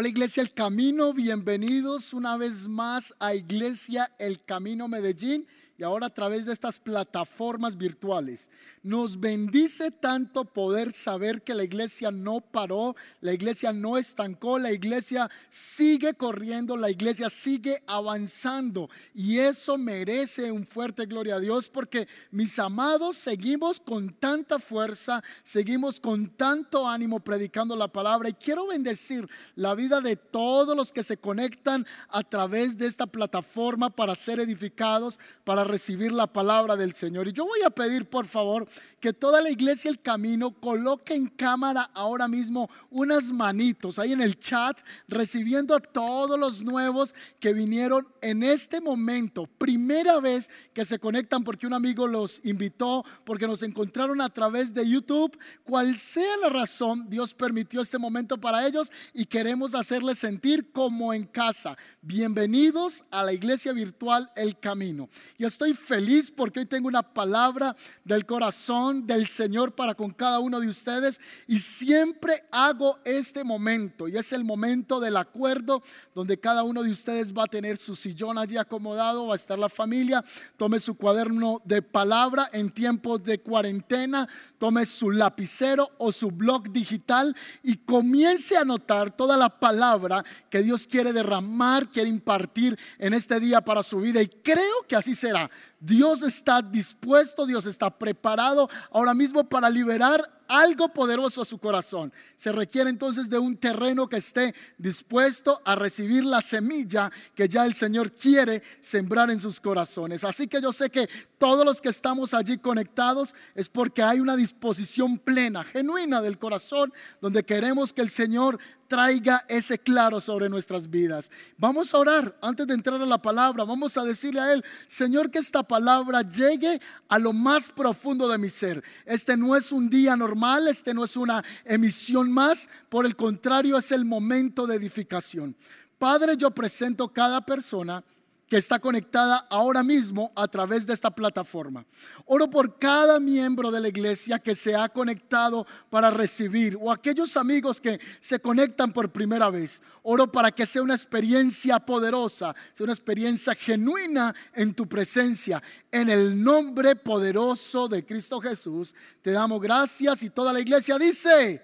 Hola Iglesia El Camino, bienvenidos una vez más a Iglesia El Camino Medellín y ahora a través de estas plataformas virtuales. Nos bendice tanto poder saber que la iglesia no paró, la iglesia no estancó, la iglesia sigue corriendo, la iglesia sigue avanzando y eso merece un fuerte gloria a Dios porque mis amados seguimos con tanta fuerza, seguimos con tanto ánimo predicando la palabra y quiero bendecir la vida de todos los que se conectan a través de esta plataforma para ser edificados, para recibir la palabra del Señor. Y yo voy a pedir, por favor, que toda la iglesia El Camino coloque en cámara ahora mismo unas manitos ahí en el chat, recibiendo a todos los nuevos que vinieron en este momento. Primera vez que se conectan porque un amigo los invitó, porque nos encontraron a través de YouTube. Cual sea la razón, Dios permitió este momento para ellos y queremos hacerles sentir como en casa. Bienvenidos a la iglesia virtual El Camino. Y estoy feliz porque hoy tengo una palabra del corazón del Señor para con cada uno de ustedes y siempre hago este momento y es el momento del acuerdo donde cada uno de ustedes va a tener su sillón allí acomodado, va a estar la familia, tome su cuaderno de palabra en tiempos de cuarentena, tome su lapicero o su blog digital y comience a anotar toda la palabra que Dios quiere derramar, quiere impartir en este día para su vida y creo que así será. Dios está dispuesto, Dios está preparado ahora mismo para liberar algo poderoso a su corazón. Se requiere entonces de un terreno que esté dispuesto a recibir la semilla que ya el Señor quiere sembrar en sus corazones. Así que yo sé que todos los que estamos allí conectados es porque hay una disposición plena, genuina del corazón, donde queremos que el Señor traiga ese claro sobre nuestras vidas. Vamos a orar antes de entrar a la palabra. Vamos a decirle a Él, Señor, que esta palabra llegue a lo más profundo de mi ser. Este no es un día normal, este no es una emisión más, por el contrario es el momento de edificación. Padre, yo presento cada persona que está conectada ahora mismo a través de esta plataforma. Oro por cada miembro de la iglesia que se ha conectado para recibir o aquellos amigos que se conectan por primera vez. Oro para que sea una experiencia poderosa, sea una experiencia genuina en tu presencia. En el nombre poderoso de Cristo Jesús, te damos gracias y toda la iglesia dice,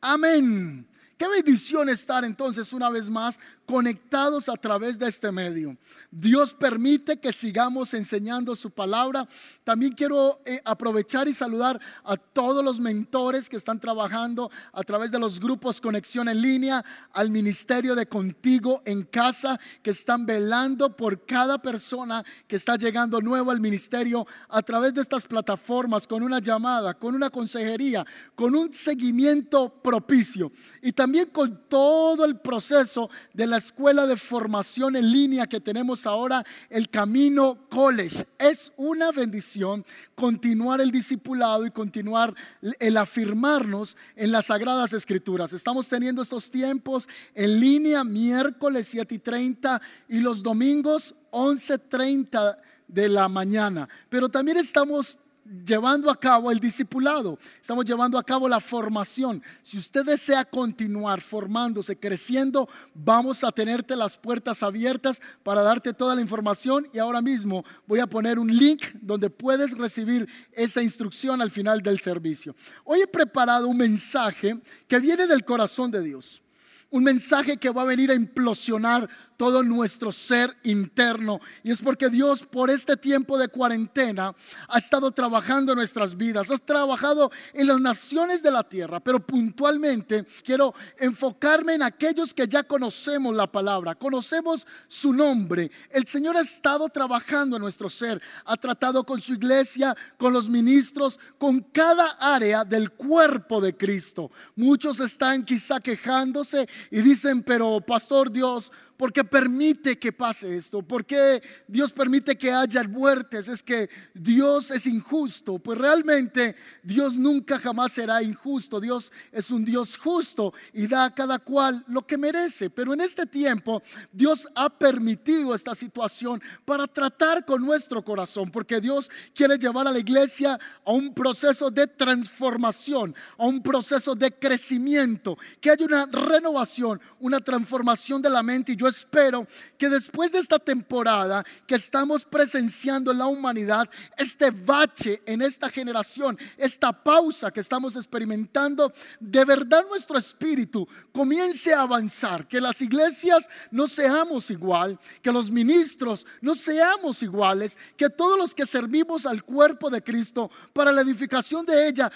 amén. Qué bendición estar entonces una vez más conectados a través de este medio. Dios permite que sigamos enseñando su palabra. También quiero eh, aprovechar y saludar a todos los mentores que están trabajando a través de los grupos Conexión en línea, al ministerio de Contigo en casa, que están velando por cada persona que está llegando nuevo al ministerio a través de estas plataformas, con una llamada, con una consejería, con un seguimiento propicio y también con todo el proceso de la escuela de formación en línea que tenemos ahora, el Camino College. Es una bendición continuar el discipulado y continuar el afirmarnos en las sagradas escrituras. Estamos teniendo estos tiempos en línea miércoles 7 y 30 y los domingos 11.30 de la mañana. Pero también estamos llevando a cabo el discipulado, estamos llevando a cabo la formación. Si usted desea continuar formándose, creciendo, vamos a tenerte las puertas abiertas para darte toda la información y ahora mismo voy a poner un link donde puedes recibir esa instrucción al final del servicio. Hoy he preparado un mensaje que viene del corazón de Dios. Un mensaje que va a venir a implosionar todo nuestro ser interno. Y es porque Dios por este tiempo de cuarentena ha estado trabajando en nuestras vidas, ha trabajado en las naciones de la tierra, pero puntualmente quiero enfocarme en aquellos que ya conocemos la palabra, conocemos su nombre. El Señor ha estado trabajando en nuestro ser, ha tratado con su iglesia, con los ministros, con cada área del cuerpo de Cristo. Muchos están quizá quejándose y dicen, pero pastor Dios, ¿por qué permite que pase esto? ¿Por qué Dios permite que haya muertes? Es que Dios es injusto. Pues realmente Dios nunca jamás será injusto. Dios es un Dios justo y da a cada cual lo que merece. Pero en este tiempo Dios ha permitido esta situación para tratar con nuestro corazón, porque Dios quiere llevar a la iglesia a un proceso de transformación, a un proceso de crecimiento, que haya una renovación, una transformación de la mente. Y yo espero que después de esta temporada que estamos presenciando en la humanidad, este bache en esta generación, esta pausa que estamos experimentando, de verdad nuestro espíritu comience a avanzar, que las iglesias no seamos igual, que los ministros no seamos iguales, que todos los que servimos al cuerpo de Cristo para la edificación de ella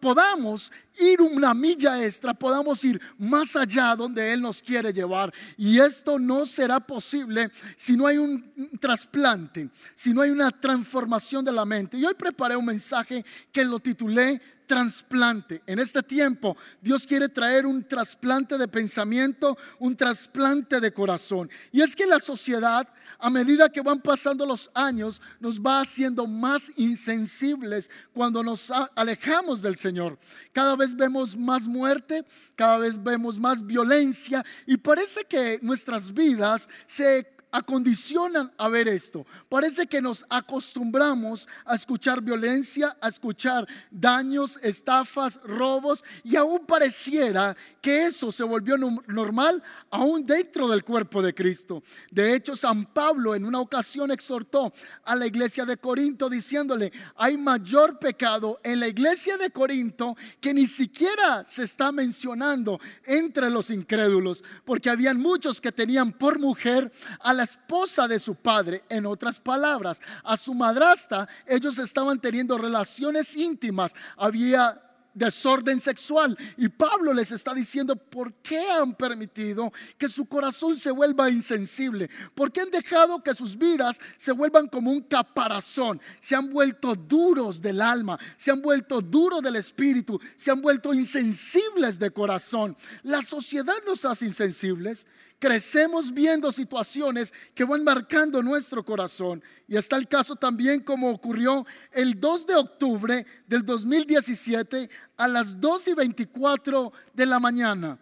podamos ir una milla extra, podamos ir más allá donde Él nos quiere llevar. Y esto no será posible si no hay un trasplante, si no hay una transformación de la mente. Y hoy preparé un mensaje que lo titulé trasplante. En este tiempo Dios quiere traer un trasplante de pensamiento, un trasplante de corazón. Y es que la sociedad, a medida que van pasando los años, nos va haciendo más insensibles cuando nos alejamos del Señor. Cada vez vemos más muerte, cada vez vemos más violencia y parece que nuestras vidas se acondicionan a ver esto. Parece que nos acostumbramos a escuchar violencia, a escuchar daños, estafas, robos y aún pareciera que eso se volvió normal aún dentro del cuerpo de Cristo. De hecho, San Pablo en una ocasión exhortó a la iglesia de Corinto diciéndole, hay mayor pecado en la iglesia de Corinto que ni siquiera se está mencionando entre los incrédulos, porque habían muchos que tenían por mujer a la esposa de su padre, en otras palabras, a su madrasta, ellos estaban teniendo relaciones íntimas, había desorden sexual. Y Pablo les está diciendo, ¿por qué han permitido que su corazón se vuelva insensible? ¿Por qué han dejado que sus vidas se vuelvan como un caparazón? Se han vuelto duros del alma, se han vuelto duros del espíritu, se han vuelto insensibles de corazón. La sociedad nos hace insensibles crecemos viendo situaciones que van marcando nuestro corazón. Y está el caso también como ocurrió el 2 de octubre del 2017 a las 2 y 24 de la mañana.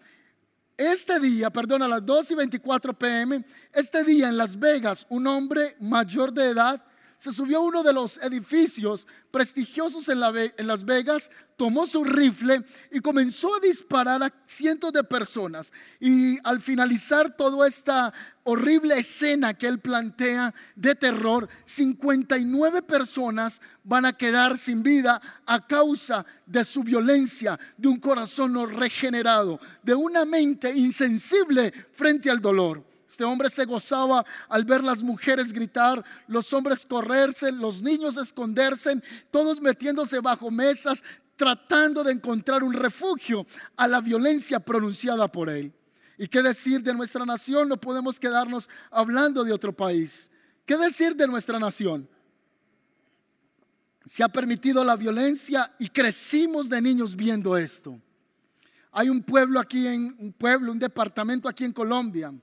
Este día, perdón, a las 2 y 24 pm, este día en Las Vegas, un hombre mayor de edad se subió a uno de los edificios prestigiosos en, Las Vegas, tomó su rifle y comenzó a disparar a cientos de personas. Y al finalizar toda esta horrible escena que él plantea de terror, 59 personas van a quedar sin vida a causa de su violencia, de un corazón no regenerado, de una mente insensible frente al dolor. Este hombre se gozaba al ver las mujeres gritar, los hombres correrse, los niños esconderse, todos metiéndose bajo mesas, tratando de encontrar un refugio a la violencia pronunciada por él. ¿Y qué decir de nuestra nación? No podemos quedarnos hablando de otro país. ¿Qué decir de nuestra nación? Se ha permitido la violencia y crecimos de niños viendo esto. Hay un pueblo aquí en un pueblo, un departamento aquí en Colombia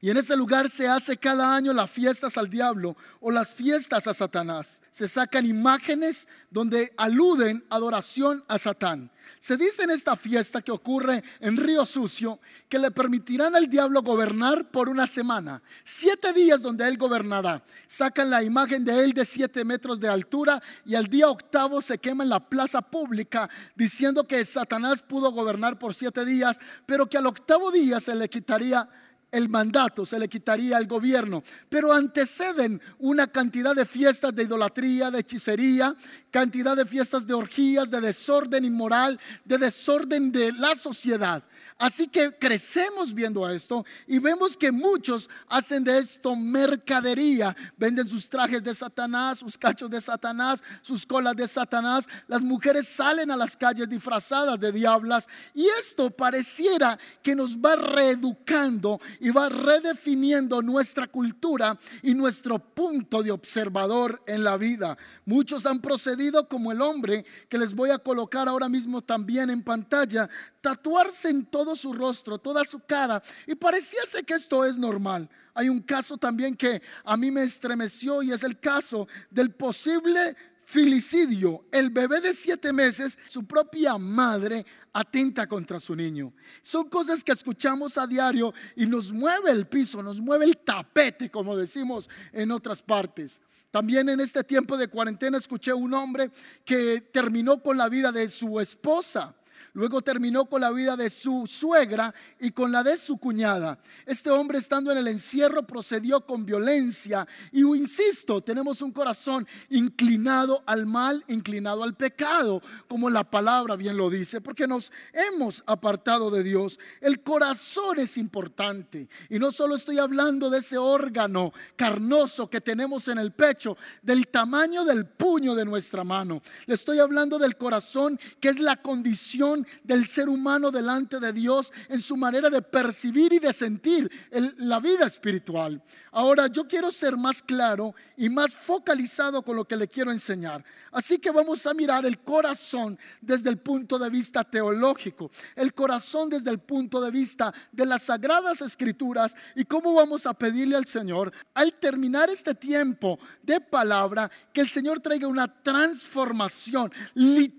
y en ese lugar se hace cada año las fiestas al diablo o las fiestas a Satanás. Se sacan imágenes donde aluden adoración a Satán. Se dice en esta fiesta que ocurre en Río Sucio que le permitirán al diablo gobernar por una semana. Siete días donde él gobernará. Sacan la imagen de él de siete metros de altura y al día octavo se quema en la plaza pública diciendo que Satanás pudo gobernar por siete días, pero que al octavo día se le quitaría el mandato, se le quitaría al gobierno. Pero anteceden una cantidad de fiestas de idolatría, de hechicería, cantidad de fiestas de orgías, de desorden inmoral, de desorden de la sociedad. Así que crecemos viendo esto y vemos que muchos hacen de esto mercadería. Venden sus trajes de Satanás, sus cachos de Satanás, sus colas de Satanás. Las mujeres salen a las calles disfrazadas de diablas y esto pareciera que nos va reeducando y va redefiniendo nuestra cultura y nuestro punto de observador en la vida. Muchos han procedido como el hombre que les voy a colocar ahora mismo también en pantalla, tatuarse en todo su rostro, toda su cara, y pareciese que esto es normal. Hay un caso también que a mí me estremeció y es el caso del posible filicidio. El bebé de siete meses, su propia madre atenta contra su niño. Son cosas que escuchamos a diario y nos mueve el piso, nos mueve el tapete, como decimos en otras partes. También en este tiempo de cuarentena escuché un hombre que terminó con la vida de su esposa. Luego terminó con la vida de su suegra y con la de su cuñada. Este hombre estando en el encierro procedió con violencia y insisto, tenemos un corazón inclinado al mal, inclinado al pecado, como la palabra bien lo dice, porque nos hemos apartado de Dios. El corazón es importante y no solo estoy hablando de ese órgano carnoso que tenemos en el pecho, del tamaño del puño de nuestra mano. Le estoy hablando del corazón que es la condición del ser humano delante de Dios en su manera de percibir y de sentir la vida espiritual. Ahora yo quiero ser más claro y más focalizado con lo que le quiero enseñar. Así que vamos a mirar el corazón desde el punto de vista teológico, el corazón desde el punto de vista de las sagradas escrituras y cómo vamos a pedirle al Señor al terminar este tiempo de palabra que el Señor traiga una transformación literal,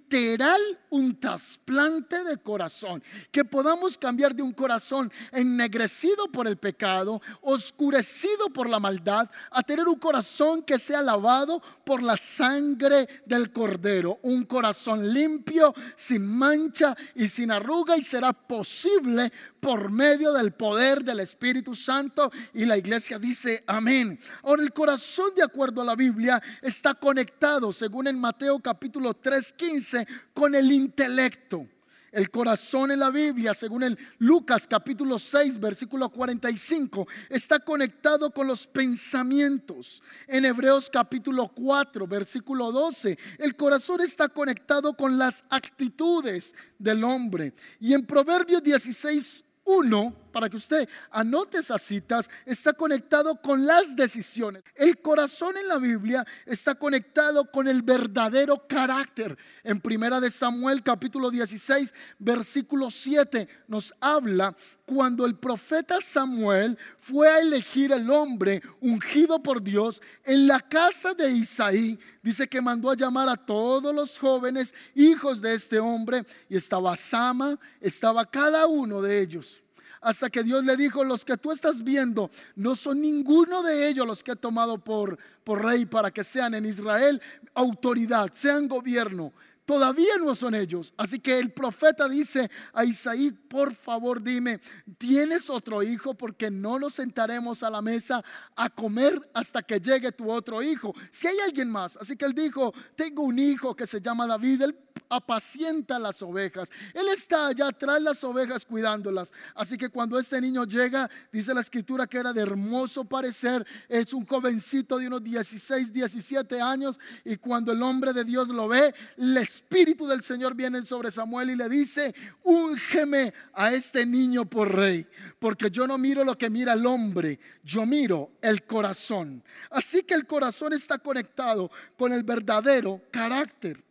un trasplante de corazón, que podamos cambiar de un corazón ennegrecido por el pecado, oscurecido por la maldad a tener un corazón que sea lavado por la sangre del cordero. Un corazón limpio, sin mancha y sin arruga y será posible por medio del poder del Espíritu Santo. Y la iglesia dice amén. Ahora el corazón de acuerdo a la Biblia está conectado, según en Mateo capítulo 3, 15, con el intelecto. El corazón en la Biblia, según el Lucas capítulo 6, versículo 45, está conectado con los pensamientos. En Hebreos capítulo 4, versículo 12, el corazón está conectado con las actitudes del hombre. Y en Proverbios 16, 1, para que usted anote esas citas, está conectado con las decisiones. El corazón en la Biblia está conectado con el verdadero carácter. En Primera de Samuel capítulo 16, versículo 7 nos habla cuando el profeta Samuel fue a elegir el hombre ungido por Dios en la casa de Isaí, dice que mandó a llamar a todos los jóvenes hijos de este hombre y estaba Sama, estaba cada uno de ellos hasta que Dios le dijo, los que tú estás viendo no son ninguno de ellos los que he tomado por, por rey para que sean en Israel autoridad, sean gobierno. Todavía no son ellos. Así que el profeta dice a Isaí, por favor dime, ¿tienes otro hijo? Porque no nos sentaremos a la mesa a comer hasta que llegue tu otro hijo. Si hay alguien más. Así que él dijo, tengo un hijo que se llama David. Él apacienta las ovejas. Él está allá atrás las ovejas cuidándolas. Así que cuando este niño llega, dice la escritura que era de hermoso parecer, es un jovencito de unos 16, 17 años y cuando el hombre de Dios lo ve, el espíritu del Señor viene sobre Samuel y le dice, úngeme a este niño por rey, porque yo no miro lo que mira el hombre, yo miro el corazón. Así que el corazón está conectado con el verdadero carácter.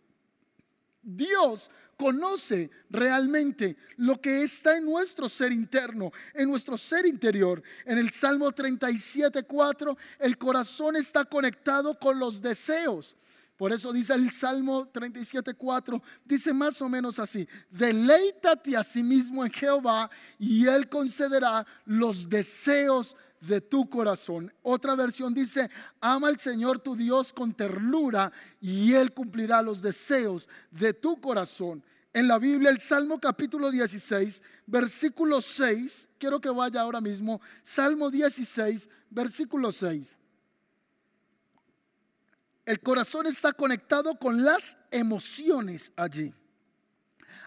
Dios conoce realmente lo que está en nuestro ser interno, en nuestro ser interior. En el Salmo 37, 4, el corazón está conectado con los deseos. Por eso dice el Salmo 37, 4, dice más o menos así, deleítate a sí mismo en Jehová y Él concederá los deseos de tu corazón. Otra versión dice, ama al Señor tu Dios con ternura y Él cumplirá los deseos de tu corazón. En la Biblia, el Salmo capítulo 16, versículo 6, quiero que vaya ahora mismo, Salmo 16, versículo 6. El corazón está conectado con las emociones allí.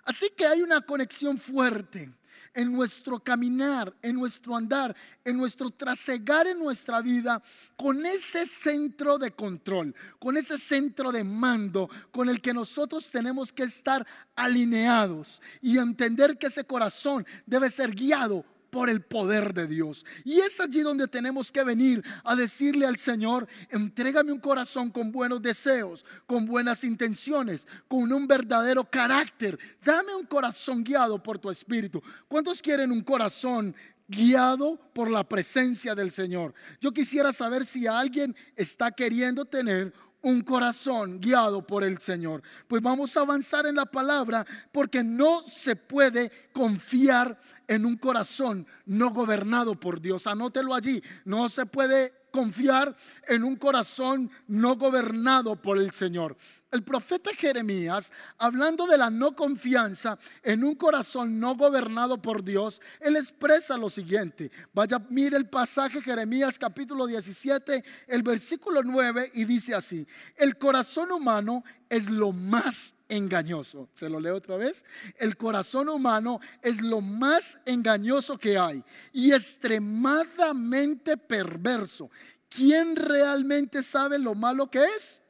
Así que hay una conexión fuerte en nuestro caminar, en nuestro andar, en nuestro trasegar en nuestra vida, con ese centro de control, con ese centro de mando, con el que nosotros tenemos que estar alineados y entender que ese corazón debe ser guiado por el poder de Dios. Y es allí donde tenemos que venir a decirle al Señor, entrégame un corazón con buenos deseos, con buenas intenciones, con un verdadero carácter. Dame un corazón guiado por tu espíritu. ¿Cuántos quieren un corazón guiado por la presencia del Señor. Yo quisiera saber si alguien está queriendo tener un corazón guiado por el Señor. Pues vamos a avanzar en la palabra porque no se puede confiar en un corazón no gobernado por Dios. Anótelo allí. No se puede confiar en un corazón no gobernado por el Señor. El profeta Jeremías, hablando de la no confianza en un corazón no gobernado por Dios, él expresa lo siguiente. Vaya, mire el pasaje Jeremías capítulo 17, el versículo 9 y dice así, el corazón humano es lo más engañoso. Se lo leo otra vez. El corazón humano es lo más engañoso que hay y extremadamente perverso. ¿Quién realmente sabe lo malo que es?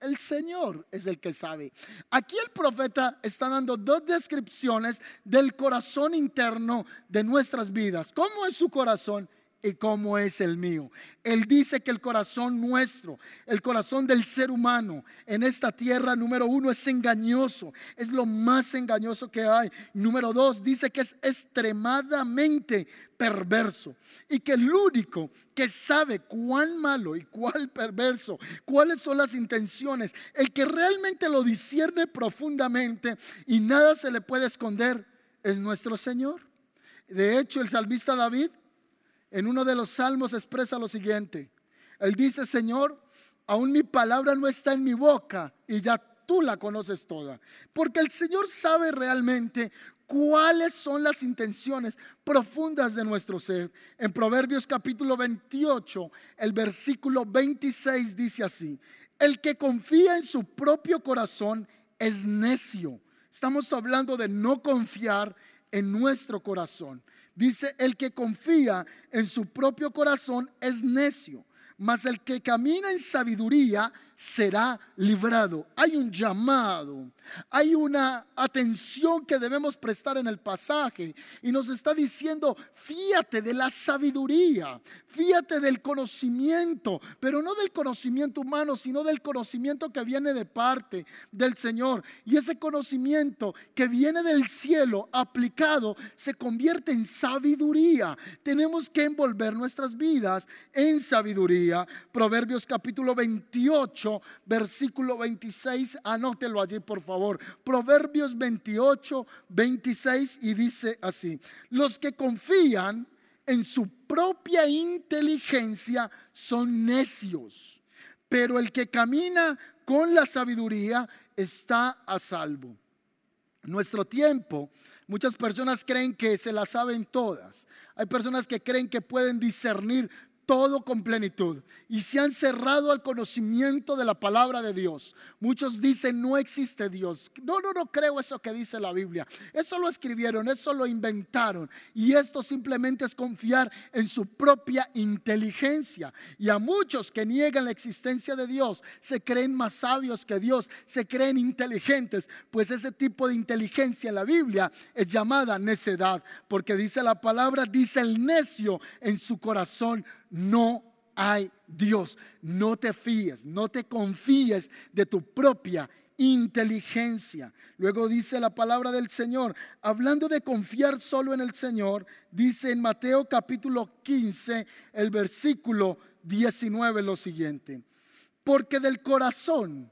El Señor es el que sabe. Aquí el profeta está dando dos descripciones del corazón interno de nuestras vidas. ¿Cómo es su corazón? Y cómo es el mío. Él dice que el corazón nuestro, el corazón del ser humano en esta tierra, número uno, es engañoso, es lo más engañoso que hay. Número dos, dice que es extremadamente perverso y que el único que sabe cuán malo y cuál perverso, cuáles son las intenciones, el que realmente lo discierne profundamente y nada se le puede esconder, es nuestro Señor. De hecho, el salmista David en uno de los salmos expresa lo siguiente. Él dice, Señor, aún mi palabra no está en mi boca y ya tú la conoces toda. Porque el Señor sabe realmente cuáles son las intenciones profundas de nuestro ser. En Proverbios capítulo 28, el versículo 26 dice así, el que confía en su propio corazón es necio. Estamos hablando de no confiar en nuestro corazón. Dice, el que confía en su propio corazón es necio, mas el que camina en sabiduría será librado. Hay un llamado, hay una atención que debemos prestar en el pasaje y nos está diciendo, fíate de la sabiduría, fíate del conocimiento, pero no del conocimiento humano, sino del conocimiento que viene de parte del Señor. Y ese conocimiento que viene del cielo aplicado se convierte en sabiduría. Tenemos que envolver nuestras vidas en sabiduría. Proverbios capítulo 28 versículo 26, anótelo allí por favor. Proverbios 28, 26 y dice así, los que confían en su propia inteligencia son necios, pero el que camina con la sabiduría está a salvo. Nuestro tiempo, muchas personas creen que se la saben todas. Hay personas que creen que pueden discernir todo con plenitud y se han cerrado al conocimiento de la palabra de Dios. Muchos dicen no existe Dios. No, no, no creo eso que dice la Biblia. Eso lo escribieron, eso lo inventaron. Y esto simplemente es confiar en su propia inteligencia. Y a muchos que niegan la existencia de Dios, se creen más sabios que Dios, se creen inteligentes, pues ese tipo de inteligencia en la Biblia es llamada necedad, porque dice la palabra, dice el necio en su corazón no hay Dios. No te fíes, no te confíes de tu propia inteligencia. Luego dice la palabra del Señor, hablando de confiar solo en el Señor, dice en Mateo capítulo 15, el versículo 19 lo siguiente, porque del corazón,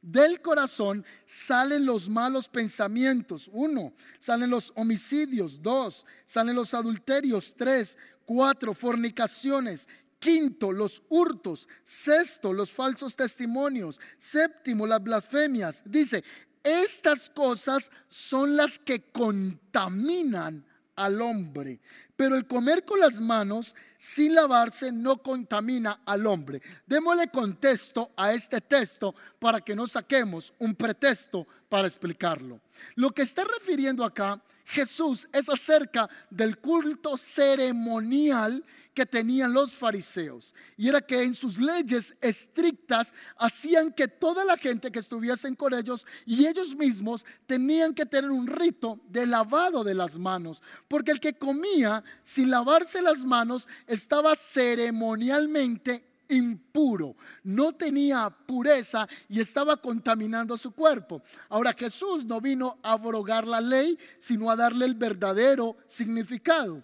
del corazón salen los malos pensamientos, uno, salen los homicidios, dos, salen los adulterios, tres, Cuatro, fornicaciones. Quinto, los hurtos. Sexto, los falsos testimonios. Séptimo, las blasfemias. Dice, estas cosas son las que contaminan al hombre. Pero el comer con las manos sin lavarse no contamina al hombre. Démosle contexto a este texto para que no saquemos un pretexto para explicarlo. Lo que está refiriendo acá Jesús es acerca del culto ceremonial que tenían los fariseos. Y era que en sus leyes estrictas hacían que toda la gente que estuviesen con ellos y ellos mismos tenían que tener un rito de lavado de las manos. Porque el que comía sin lavarse las manos estaba ceremonialmente impuro, no tenía pureza y estaba contaminando su cuerpo. Ahora Jesús no vino a abrogar la ley, sino a darle el verdadero significado.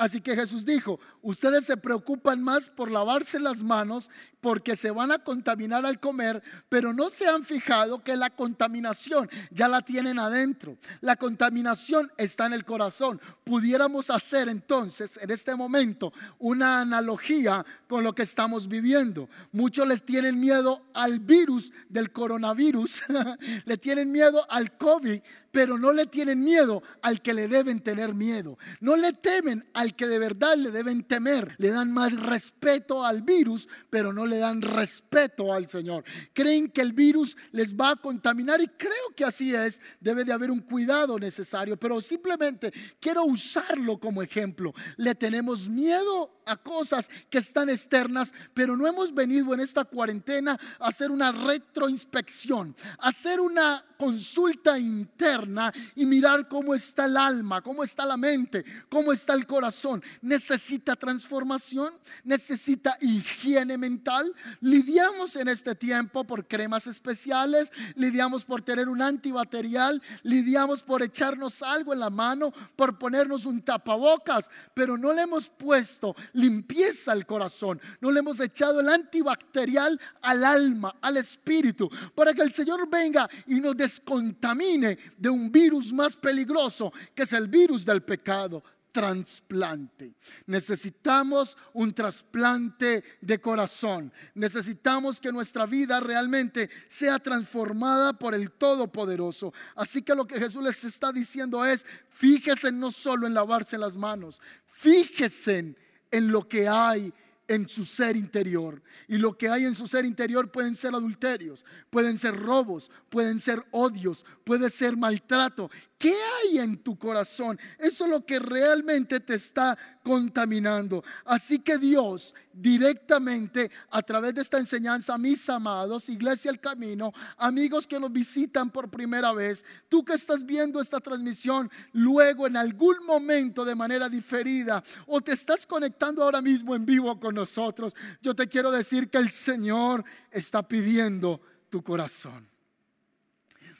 Así que Jesús dijo, ustedes se preocupan más por lavarse las manos porque se van a contaminar al comer, pero no se han fijado que la contaminación ya la tienen adentro. La contaminación está en el corazón. Pudiéramos hacer entonces en este momento una analogía con lo que estamos viviendo. Muchos les tienen miedo al virus del coronavirus, le tienen miedo al COVID, pero no le tienen miedo al que le deben tener miedo. No le temen al que de verdad le deben temer. Le dan más respeto al virus, pero no le dan respeto al Señor. Creen que el virus les va a contaminar y creo que así es. Debe de haber un cuidado necesario, pero simplemente quiero usarlo como ejemplo. Le tenemos miedo a cosas que están externas, pero no hemos venido en esta cuarentena a hacer una retroinspección, a hacer una consulta interna y mirar cómo está el alma, cómo está la mente, cómo está el corazón. Necesita transformación, necesita higiene mental. Lidiamos en este tiempo por cremas especiales, lidiamos por tener un antibacterial, lidiamos por echarnos algo en la mano, por ponernos un tapabocas, pero no le hemos puesto limpieza al corazón, no le hemos echado el antibacterial al alma, al espíritu, para que el Señor venga y nos descontamine de un virus más peligroso, que es el virus del pecado trasplante. Necesitamos un trasplante de corazón. Necesitamos que nuestra vida realmente sea transformada por el Todopoderoso. Así que lo que Jesús les está diciendo es, fíjese no solo en lavarse las manos, fíjese en lo que hay en su ser interior. Y lo que hay en su ser interior pueden ser adulterios, pueden ser robos, pueden ser odios, puede ser maltrato. ¿Qué hay en tu corazón? Eso es lo que realmente te está contaminando. Así que Dios directamente a través de esta enseñanza, mis amados, Iglesia El Camino, amigos que nos visitan por primera vez, tú que estás viendo esta transmisión luego en algún momento de manera diferida o te estás conectando ahora mismo en vivo con nosotros, yo te quiero decir que el Señor está pidiendo tu corazón.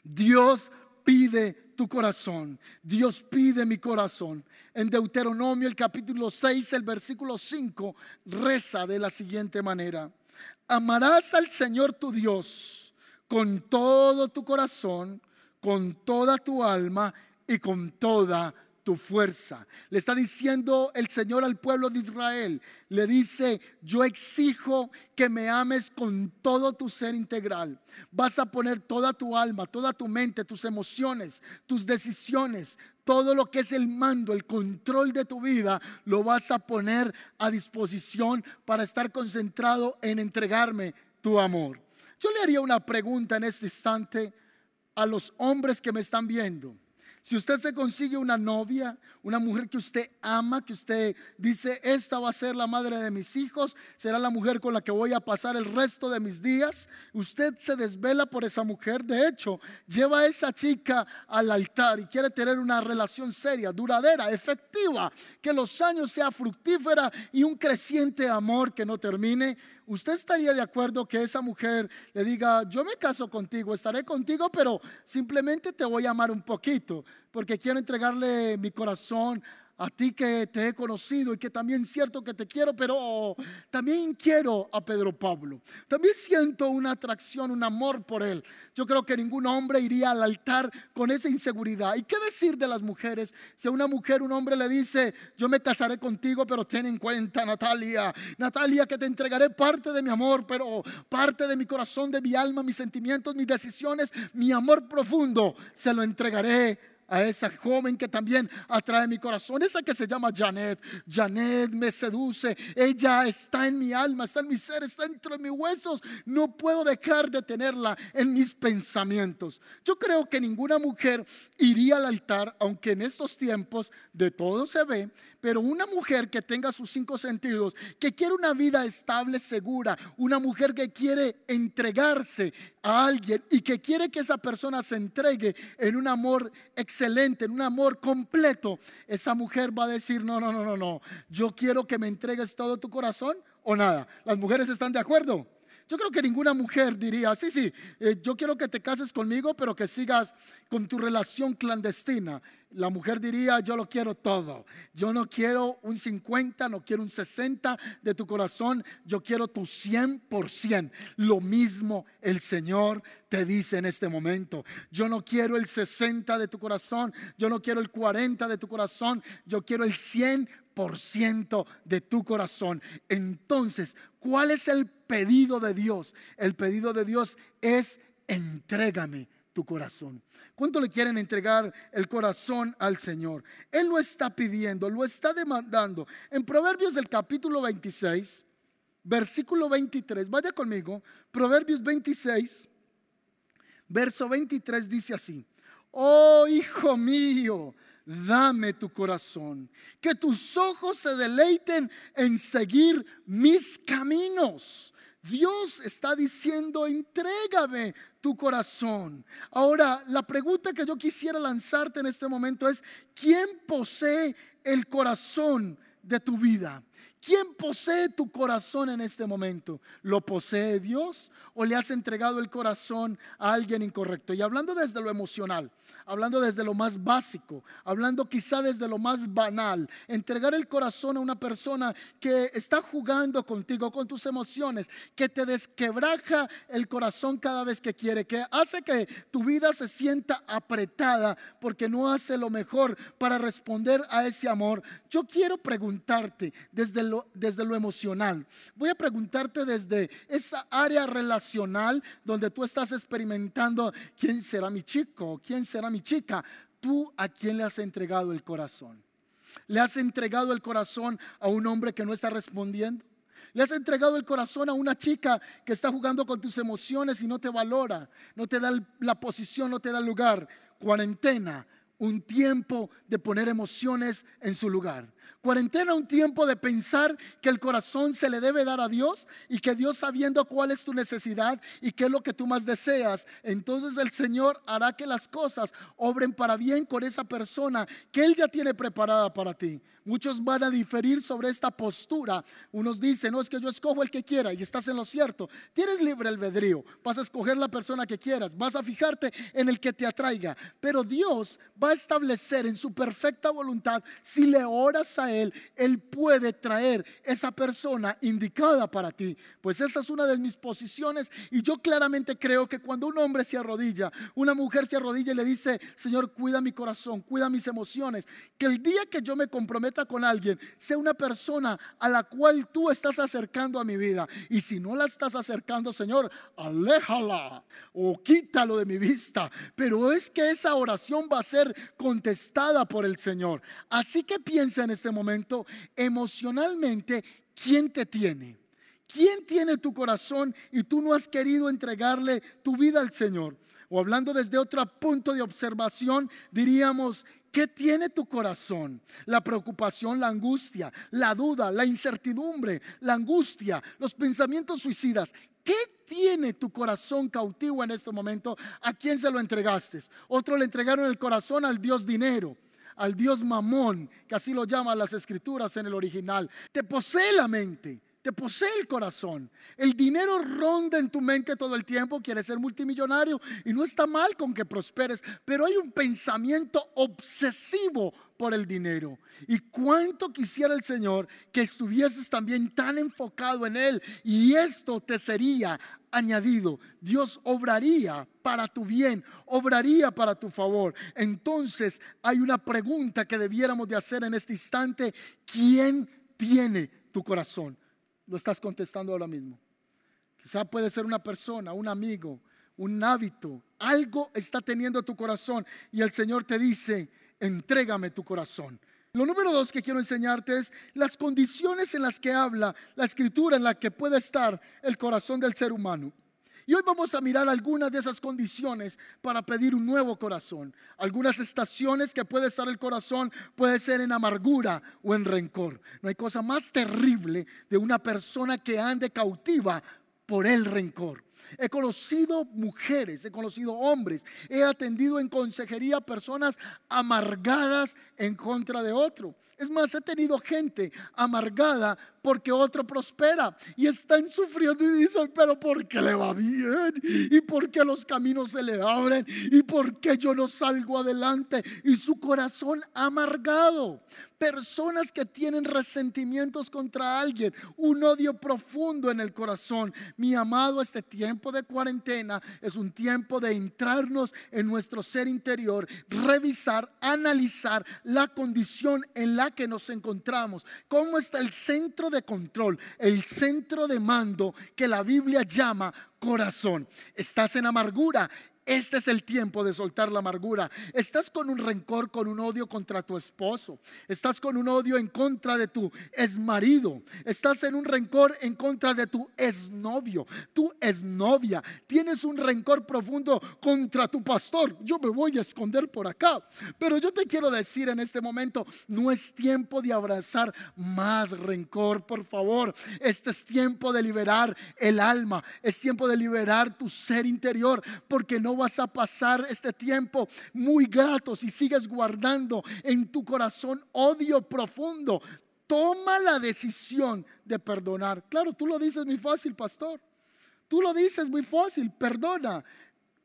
Dios pide tu corazón. Dios pide mi corazón. En Deuteronomio el capítulo 6, el versículo 5, reza de la siguiente manera. Amarás al Señor tu Dios con todo tu corazón, con toda tu alma y con toda tu fuerza. Le está diciendo el Señor al pueblo de Israel. Le dice, yo exijo que me ames con todo tu ser integral. Vas a poner toda tu alma, toda tu mente, tus emociones, tus decisiones, todo lo que es el mando, el control de tu vida, lo vas a poner a disposición para estar concentrado en entregarme tu amor. Yo le haría una pregunta en este instante a los hombres que me están viendo. Si usted se consigue una novia, una mujer que usted ama, que usted dice, esta va a ser la madre de mis hijos, será la mujer con la que voy a pasar el resto de mis días, usted se desvela por esa mujer. De hecho, lleva a esa chica al altar y quiere tener una relación seria, duradera, efectiva, que los años sea fructífera y un creciente amor que no termine. ¿Usted estaría de acuerdo que esa mujer le diga, yo me caso contigo, estaré contigo, pero simplemente te voy a amar un poquito, porque quiero entregarle mi corazón a ti que te he conocido y que también cierto que te quiero, pero también quiero a Pedro Pablo. También siento una atracción, un amor por él. Yo creo que ningún hombre iría al altar con esa inseguridad. ¿Y qué decir de las mujeres? Si a una mujer un hombre le dice, yo me casaré contigo, pero ten en cuenta, Natalia, Natalia, que te entregaré parte de mi amor, pero parte de mi corazón, de mi alma, mis sentimientos, mis decisiones, mi amor profundo, se lo entregaré a esa joven que también atrae mi corazón, esa que se llama Janet. Janet me seduce, ella está en mi alma, está en mi ser, está dentro de mis huesos. No puedo dejar de tenerla en mis pensamientos. Yo creo que ninguna mujer iría al altar, aunque en estos tiempos de todo se ve, pero una mujer que tenga sus cinco sentidos, que quiere una vida estable, segura, una mujer que quiere entregarse a alguien y que quiere que esa persona se entregue en un amor excelente, en un amor completo, esa mujer va a decir, no, no, no, no, no, yo quiero que me entregues todo tu corazón o nada. ¿Las mujeres están de acuerdo? Yo creo que ninguna mujer diría, sí, sí, eh, yo quiero que te cases conmigo, pero que sigas con tu relación clandestina. La mujer diría, yo lo quiero todo. Yo no quiero un 50, no quiero un 60 de tu corazón, yo quiero tu 100%. Lo mismo el Señor te dice en este momento. Yo no quiero el 60 de tu corazón, yo no quiero el 40 de tu corazón, yo quiero el 100% de tu corazón. Entonces, ¿cuál es el pedido de Dios? El pedido de Dios es entrégame tu corazón. ¿Cuánto le quieren entregar el corazón al Señor? Él lo está pidiendo, lo está demandando. En Proverbios del capítulo 26, versículo 23, vaya conmigo, Proverbios 26, verso 23 dice así, oh hijo mío, dame tu corazón, que tus ojos se deleiten en seguir mis caminos. Dios está diciendo, entrégame tu corazón. Ahora, la pregunta que yo quisiera lanzarte en este momento es, ¿quién posee el corazón de tu vida? ¿Quién posee tu corazón en este momento? ¿Lo posee Dios o le has entregado el corazón a alguien incorrecto? Y hablando desde lo emocional, hablando desde lo más básico, hablando quizá desde lo más banal, entregar el corazón a una persona que está jugando contigo, con tus emociones, que te desquebraja el corazón cada vez que quiere, que hace que tu vida se sienta apretada porque no hace lo mejor para responder a ese amor. Yo quiero preguntarte desde desde lo emocional, voy a preguntarte desde esa área relacional donde tú estás experimentando quién será mi chico, quién será mi chica, tú a quién le has entregado el corazón. ¿Le has entregado el corazón a un hombre que no está respondiendo? ¿Le has entregado el corazón a una chica que está jugando con tus emociones y no te valora, no te da la posición, no te da lugar? Cuarentena, un tiempo de poner emociones en su lugar. Cuarentena, un tiempo de pensar que el corazón se le debe dar a Dios y que Dios sabiendo cuál es tu necesidad y qué es lo que tú más deseas, entonces el Señor hará que las cosas obren para bien con esa persona que Él ya tiene preparada para ti. Muchos van a diferir sobre esta postura. Unos dicen, no es que yo escojo el que quiera y estás en lo cierto. Tienes libre albedrío. Vas a escoger la persona que quieras. Vas a fijarte en el que te atraiga. Pero Dios va a establecer en su perfecta voluntad, si le oras Él, Él puede traer esa persona indicada para ti. Pues esa es una de mis posiciones y yo claramente creo que cuando un hombre se arrodilla, una mujer se arrodilla y le dice, Señor, cuida mi corazón, cuida mis emociones, que el día que yo me comprometa con alguien, sea una persona a la cual tú estás acercando a mi vida. Y si no la estás acercando, Señor, aléjala o quítalo de mi vista. Pero es que esa oración va a ser contestada por el Señor. Así que piensa en este momento emocionalmente, ¿quién te tiene? ¿Quién tiene tu corazón y tú no has querido entregarle tu vida al Señor? O hablando desde otro punto de observación, diríamos, ¿Qué tiene tu corazón? La preocupación, la angustia, la duda, la incertidumbre, la angustia, los pensamientos suicidas. ¿Qué tiene tu corazón cautivo en este momento? ¿A quién se lo entregaste? Otro le entregaron el corazón al Dios dinero, al Dios mamón, que así lo llaman las escrituras en el original. Te posee la mente te posee el corazón. El dinero ronda en tu mente todo el tiempo, quieres ser multimillonario y no está mal con que prosperes, pero hay un pensamiento obsesivo por el dinero. Y cuánto quisiera el Señor que estuvieses también tan enfocado en Él y esto te sería añadido. Dios obraría para tu bien, obraría para tu favor. Entonces hay una pregunta que debiéramos de hacer en este instante. ¿Quién tiene tu corazón? lo estás contestando ahora mismo. Quizá puede ser una persona, un amigo, un hábito, algo está teniendo tu corazón y el Señor te dice, entrégame tu corazón. Lo número dos que quiero enseñarte es las condiciones en las que habla la escritura, en la que puede estar el corazón del ser humano. Y hoy vamos a mirar algunas de esas condiciones para pedir un nuevo corazón. Algunas estaciones que puede estar el corazón puede ser en amargura o en rencor. No hay cosa más terrible de una persona que ande cautiva por el rencor. He conocido mujeres, he conocido hombres, he atendido en consejería personas amargadas en contra de otro. Es más, he tenido gente amargada porque otro prospera y están sufriendo y dicen, pero ¿por qué le va bien? ¿Y por qué los caminos se le abren? ¿Y por qué yo no salgo adelante? Y su corazón amargado. Personas que tienen resentimientos contra alguien, un odio profundo en el corazón. Mi amado, este tiempo de cuarentena es un tiempo de entrarnos en nuestro ser interior, revisar, analizar la condición en la que nos encontramos, cómo está el centro de control, el centro de mando que la Biblia llama corazón. Estás en amargura, este es el tiempo de soltar la amargura. Estás con un rencor, con un odio contra tu esposo. Estás con un odio en contra de tu exmarido. Estás en un rencor en contra de tu exnovio, tu exnovia. Tienes un rencor profundo contra tu pastor. Yo me voy a esconder por acá. Pero yo te quiero decir en este momento, no es tiempo de abrazar más rencor, por favor. Este es tiempo de liberar el alma. Es tiempo de liberar tu ser interior. Porque no vas a pasar este tiempo muy grato si sigues guardando en tu corazón odio profundo. Toma la decisión de perdonar. Claro, tú lo dices muy fácil, pastor. Tú lo dices muy fácil, perdona.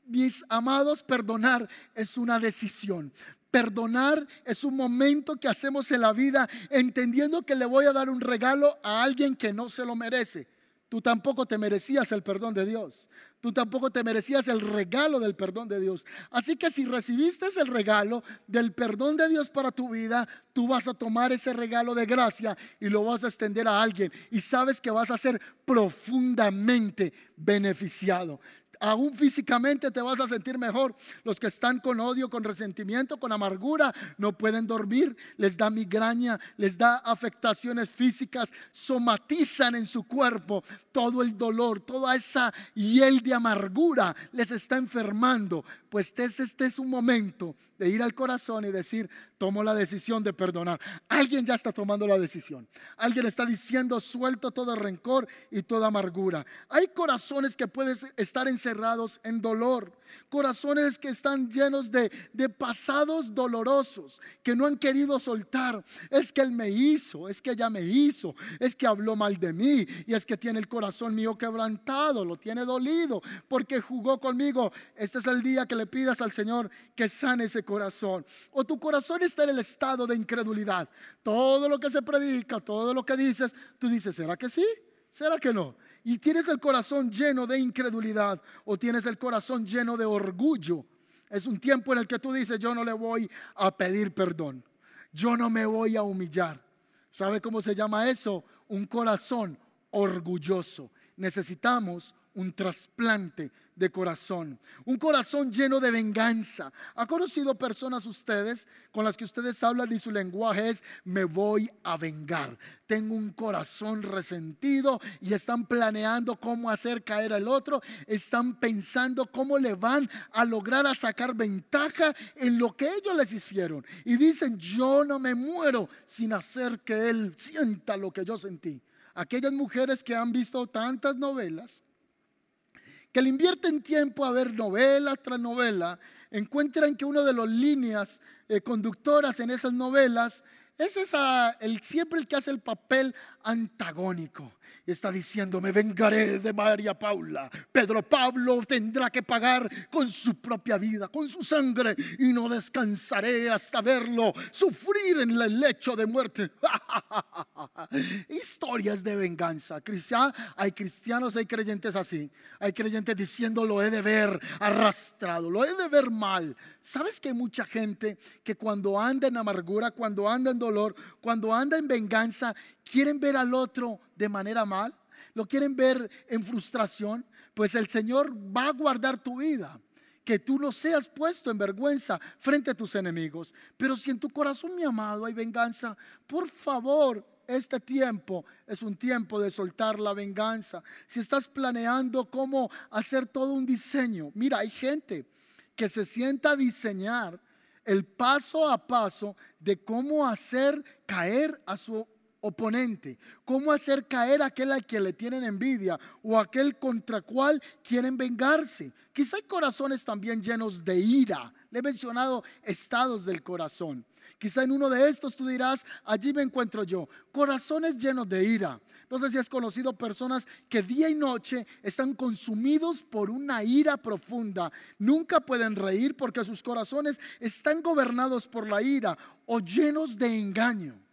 Mis amados, perdonar es una decisión. Perdonar es un momento que hacemos en la vida entendiendo que le voy a dar un regalo a alguien que no se lo merece. Tú tampoco te merecías el perdón de Dios. Tú tampoco te merecías el regalo del perdón de Dios. Así que si recibiste el regalo del perdón de Dios para tu vida, tú vas a tomar ese regalo de gracia y lo vas a extender a alguien. Y sabes que vas a ser profundamente beneficiado aún físicamente te vas a sentir mejor. Los que están con odio, con resentimiento, con amargura, no pueden dormir, les da migraña, les da afectaciones físicas, somatizan en su cuerpo todo el dolor, toda esa hiel de amargura les está enfermando. Pues este, este es un momento de ir al corazón y decir, tomo la decisión de perdonar. Alguien ya está tomando la decisión. Alguien está diciendo, suelto todo rencor y toda amargura. Hay corazones que pueden estar encerrados en dolor. Corazones que están llenos de, de pasados dolorosos, que no han querido soltar. Es que Él me hizo, es que ella me hizo, es que habló mal de mí y es que tiene el corazón mío quebrantado, lo tiene dolido porque jugó conmigo. Este es el día que le pidas al Señor que sane ese corazón. O tu corazón está en el estado de incredulidad. Todo lo que se predica, todo lo que dices, tú dices, ¿será que sí? ¿Será que no? Y tienes el corazón lleno de incredulidad o tienes el corazón lleno de orgullo. Es un tiempo en el que tú dices, yo no le voy a pedir perdón. Yo no me voy a humillar. ¿Sabe cómo se llama eso? Un corazón orgulloso. Necesitamos un trasplante de corazón, un corazón lleno de venganza. ¿Ha conocido personas ustedes con las que ustedes hablan y su lenguaje es me voy a vengar? Tengo un corazón resentido y están planeando cómo hacer caer al otro, están pensando cómo le van a lograr a sacar ventaja en lo que ellos les hicieron y dicen, "Yo no me muero sin hacer que él sienta lo que yo sentí." Aquellas mujeres que han visto tantas novelas que le invierten tiempo a ver novela tras novela, encuentran que una de las líneas eh, conductoras en esas novelas es esa, el, siempre el que hace el papel antagónico está diciendo, me vengaré de María Paula. Pedro Pablo tendrá que pagar con su propia vida, con su sangre, y no descansaré hasta verlo sufrir en el lecho de muerte. Historias de venganza. Hay cristianos, hay creyentes así. Hay creyentes diciendo, lo he de ver arrastrado, lo he de ver mal. ¿Sabes que hay mucha gente que cuando anda en amargura, cuando anda en dolor, cuando anda en venganza, quieren ver al otro de manera mal, lo quieren ver en frustración, pues el Señor va a guardar tu vida que tú no seas puesto en vergüenza frente a tus enemigos. Pero si en tu corazón, mi amado, hay venganza, por favor, este tiempo es un tiempo de soltar la venganza. Si estás planeando cómo hacer todo un diseño, mira, hay gente que se sienta a diseñar el paso a paso de cómo hacer caer a su oponente, cómo hacer caer a aquel al que le tienen envidia o aquel contra cual quieren vengarse. Quizá hay corazones también llenos de ira. Le he mencionado estados del corazón. Quizá en uno de estos tú dirás, allí me encuentro yo. Corazones llenos de ira. No sé si has conocido personas que día y noche están consumidos por una ira profunda. Nunca pueden reír porque sus corazones están gobernados por la ira o llenos de engaño.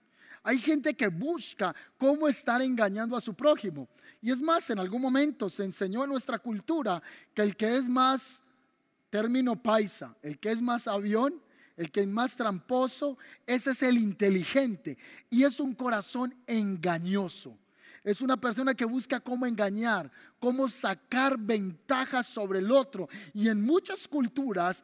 Hay gente que busca cómo estar engañando a su prójimo. Y es más, en algún momento se enseñó en nuestra cultura que el que es más término paisa, el que es más avión, el que es más tramposo, ese es el inteligente. Y es un corazón engañoso. Es una persona que busca cómo engañar, cómo sacar ventajas sobre el otro. Y en muchas culturas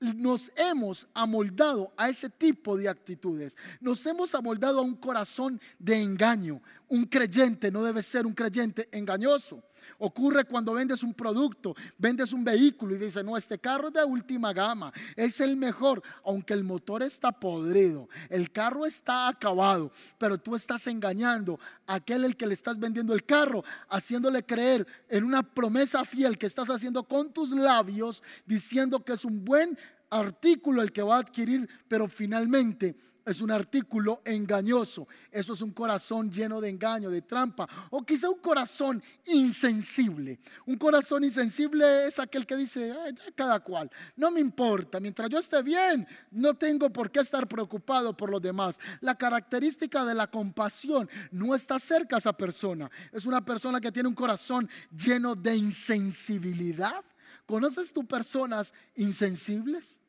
nos hemos amoldado a ese tipo de actitudes. Nos hemos amoldado a un corazón de engaño. Un creyente no debe ser un creyente engañoso. Ocurre cuando vendes un producto, vendes un vehículo y dices, no, este carro es de última gama, es el mejor, aunque el motor está podrido, el carro está acabado, pero tú estás engañando a aquel el que le estás vendiendo el carro, haciéndole creer en una promesa fiel que estás haciendo con tus labios, diciendo que es un buen artículo el que va a adquirir, pero finalmente es un artículo engañoso. Eso es un corazón lleno de engaño, de trampa. O quizá un corazón insensible. Un corazón insensible es aquel que dice, cada cual, no me importa, mientras yo esté bien, no tengo por qué estar preocupado por los demás. La característica de la compasión no está cerca a esa persona. Es una persona que tiene un corazón lleno de insensibilidad. ¿Conoces tú personas insensibles?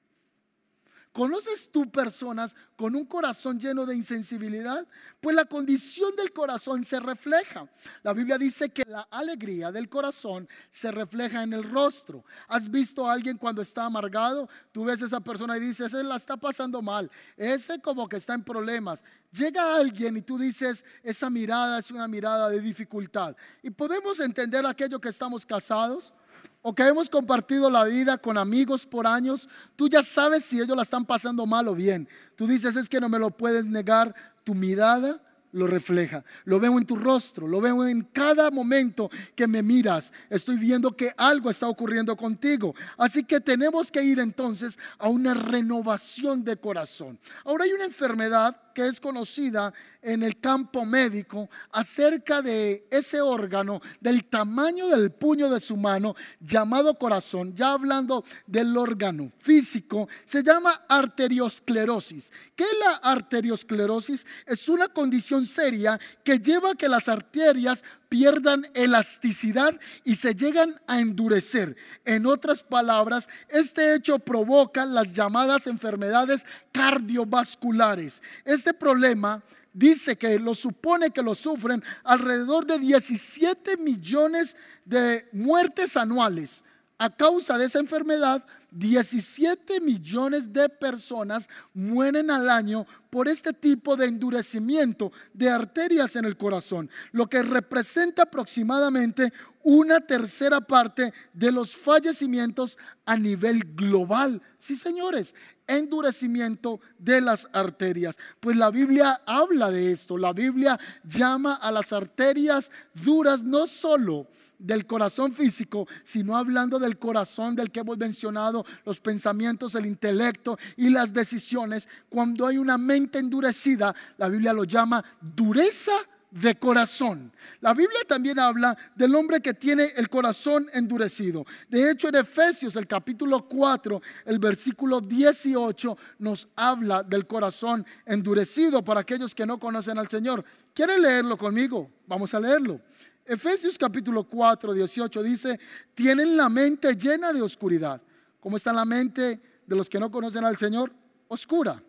¿Conoces tú personas con un corazón lleno de insensibilidad? Pues la condición del corazón se refleja. La Biblia dice que la alegría del corazón se refleja en el rostro. ¿Has visto a alguien cuando está amargado? Tú ves a esa persona y dices, ese la está pasando mal, ese como que está en problemas. Llega alguien y tú dices, esa mirada es una mirada de dificultad. Y podemos entender aquello que estamos casados o que hemos compartido la vida con amigos por años, tú ya sabes si ellos la están pasando mal o bien. Tú dices, es que no me lo puedes negar, tu mirada lo refleja. Lo veo en tu rostro, lo veo en cada momento que me miras. Estoy viendo que algo está ocurriendo contigo. Así que tenemos que ir entonces a una renovación de corazón. Ahora hay una enfermedad que es conocida en el campo médico acerca de ese órgano del tamaño del puño de su mano llamado corazón, ya hablando del órgano físico, se llama arteriosclerosis. ¿Qué es la arteriosclerosis? Es una condición seria que lleva a que las arterias pierdan elasticidad y se llegan a endurecer. En otras palabras, este hecho provoca las llamadas enfermedades cardiovasculares. Este problema dice que lo supone que lo sufren alrededor de 17 millones de muertes anuales a causa de esa enfermedad 17 millones de personas mueren al año por este tipo de endurecimiento de arterias en el corazón, lo que representa aproximadamente una tercera parte de los fallecimientos a nivel global. Sí, señores, endurecimiento de las arterias. Pues la Biblia habla de esto. La Biblia llama a las arterias duras no solo del corazón físico, sino hablando del corazón del que hemos mencionado, los pensamientos, el intelecto y las decisiones. Cuando hay una mente endurecida, la Biblia lo llama dureza de corazón. La Biblia también habla del hombre que tiene el corazón endurecido. De hecho, en Efesios, el capítulo 4, el versículo 18, nos habla del corazón endurecido para aquellos que no conocen al Señor. ¿Quiere leerlo conmigo? Vamos a leerlo. Efesios capítulo 4, 18 dice, tienen la mente llena de oscuridad. ¿Cómo está la mente de los que no conocen al Señor? Oscura.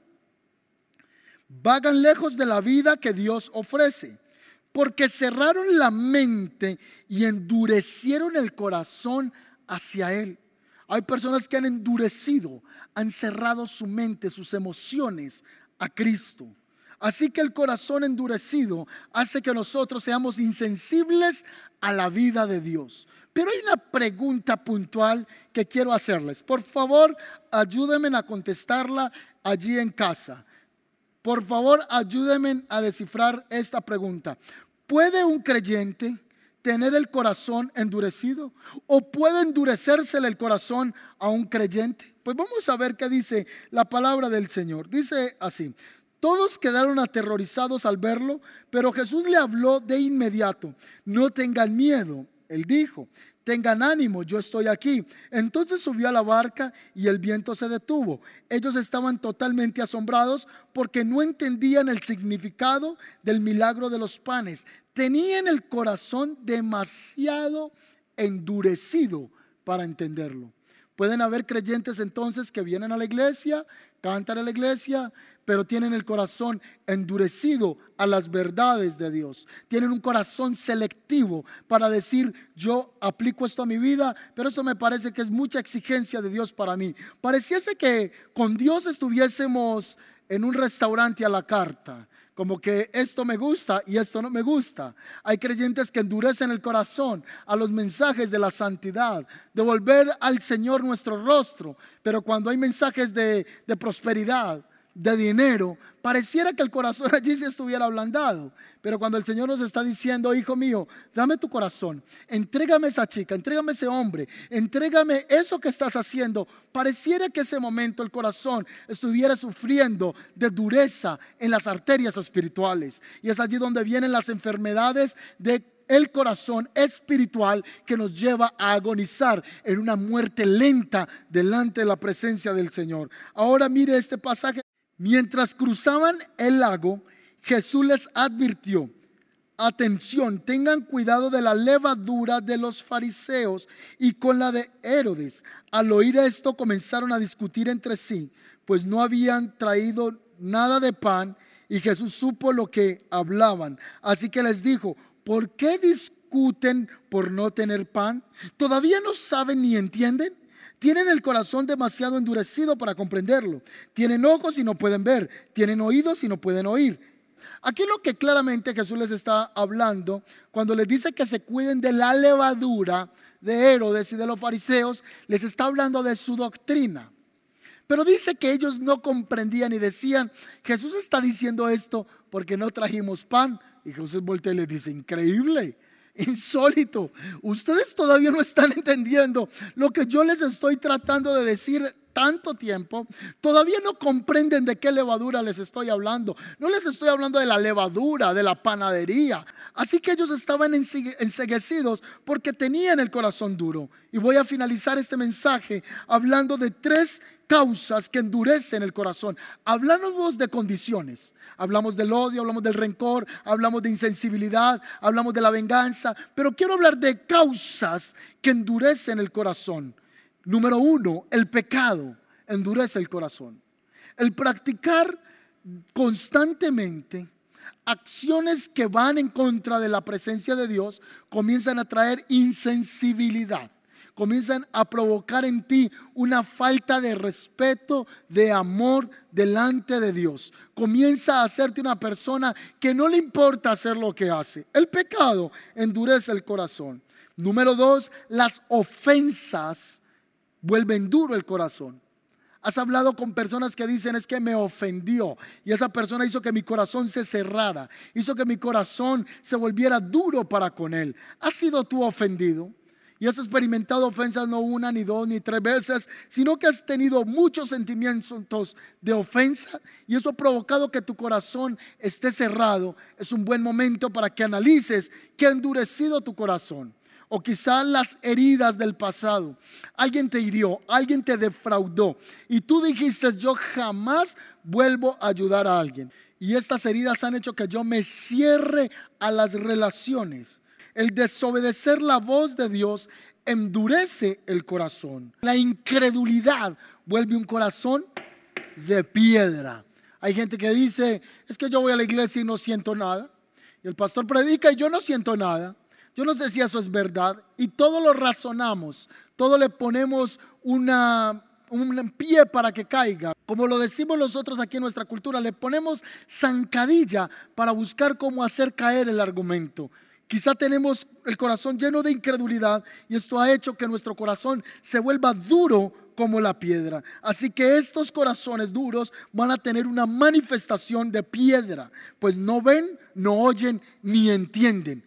Vagan lejos de la vida que Dios ofrece. porque cerraron la mente y endurecieron el corazón hacia Él. Hay personas que han endurecido, han cerrado su mente, sus emociones a Cristo. Así que el corazón endurecido hace que nosotros seamos insensibles a la vida de Dios. Pero hay una pregunta puntual que quiero hacerles. Por favor, ayúdenme a contestarla allí en casa. Por favor, ayúdenme a descifrar esta pregunta. ¿Puede un creyente tener el corazón endurecido? ¿O puede endurecérsele el corazón a un creyente? Pues vamos a ver qué dice la palabra del Señor. Dice así, todos quedaron aterrorizados al verlo, pero Jesús le habló de inmediato, no tengan miedo. Él dijo, tengan ánimo, yo estoy aquí. Entonces subió a la barca y el viento se detuvo. Ellos estaban totalmente asombrados porque no entendían el significado del milagro de los panes. Tenían el corazón demasiado endurecido para entenderlo. Pueden haber creyentes entonces que vienen a la iglesia, cantan a la iglesia, pero tienen el corazón endurecido a las verdades de Dios. Tienen un corazón selectivo para decir, yo aplico esto a mi vida, pero esto me parece que es mucha exigencia de Dios para mí. Pareciese que con Dios estuviésemos en un restaurante a la carta como que esto me gusta y esto no me gusta. Hay creyentes que endurecen el corazón a los mensajes de la santidad, de volver al Señor nuestro rostro, pero cuando hay mensajes de, de prosperidad, de dinero, pareciera que el corazón allí se estuviera ablandado. Pero cuando el Señor nos está diciendo, hijo mío, dame tu corazón, entrégame esa chica, entrégame ese hombre, entrégame eso que estás haciendo, pareciera que ese momento el corazón estuviera sufriendo de dureza en las arterias espirituales. Y es allí donde vienen las enfermedades de el corazón espiritual que nos lleva a agonizar en una muerte lenta delante de la presencia del Señor. Ahora mire este pasaje Mientras cruzaban el lago, Jesús les advirtió, atención, tengan cuidado de la levadura de los fariseos y con la de Herodes. Al oír esto comenzaron a discutir entre sí, pues no habían traído nada de pan y Jesús supo lo que hablaban. Así que les dijo, ¿por qué discuten por no tener pan? ¿Todavía no saben ni entienden? Tienen el corazón demasiado endurecido para comprenderlo. Tienen ojos y no pueden ver. Tienen oídos y no pueden oír. Aquí lo que claramente Jesús les está hablando, cuando les dice que se cuiden de la levadura de Herodes y de los fariseos, les está hablando de su doctrina. Pero dice que ellos no comprendían y decían, Jesús está diciendo esto porque no trajimos pan. Y Jesús voltea y les dice, increíble insólito. Ustedes todavía no están entendiendo lo que yo les estoy tratando de decir tanto tiempo, todavía no comprenden de qué levadura les estoy hablando. No les estoy hablando de la levadura, de la panadería. Así que ellos estaban enseguecidos porque tenían el corazón duro. Y voy a finalizar este mensaje hablando de tres causas que endurecen el corazón. Hablamos de condiciones. Hablamos del odio, hablamos del rencor, hablamos de insensibilidad, hablamos de la venganza. Pero quiero hablar de causas que endurecen el corazón. Número uno, el pecado endurece el corazón. El practicar constantemente acciones que van en contra de la presencia de Dios comienzan a traer insensibilidad comienzan a provocar en ti una falta de respeto, de amor delante de Dios. Comienza a hacerte una persona que no le importa hacer lo que hace. El pecado endurece el corazón. Número dos, las ofensas vuelven duro el corazón. Has hablado con personas que dicen es que me ofendió y esa persona hizo que mi corazón se cerrara, hizo que mi corazón se volviera duro para con él. ¿Has sido tú ofendido? y has experimentado ofensas no una, ni dos, ni tres veces, sino que has tenido muchos sentimientos de ofensa y eso ha provocado que tu corazón esté cerrado, es un buen momento para que analices qué ha endurecido tu corazón. O quizás las heridas del pasado. Alguien te hirió, alguien te defraudó. Y tú dijiste, yo jamás vuelvo a ayudar a alguien. Y estas heridas han hecho que yo me cierre a las relaciones el desobedecer la voz de Dios endurece el corazón. La incredulidad vuelve un corazón de piedra. Hay gente que dice, es que yo voy a la iglesia y no siento nada. Y el pastor predica y yo no siento nada. Yo no sé si eso es verdad. Y todo lo razonamos, todo le ponemos un pie para que caiga. Como lo decimos nosotros aquí en nuestra cultura, le ponemos zancadilla para buscar cómo hacer caer el argumento. Quizá tenemos el corazón lleno de incredulidad y esto ha hecho que nuestro corazón se vuelva duro como la piedra. Así que estos corazones duros van a tener una manifestación de piedra, pues no ven, no oyen ni entienden.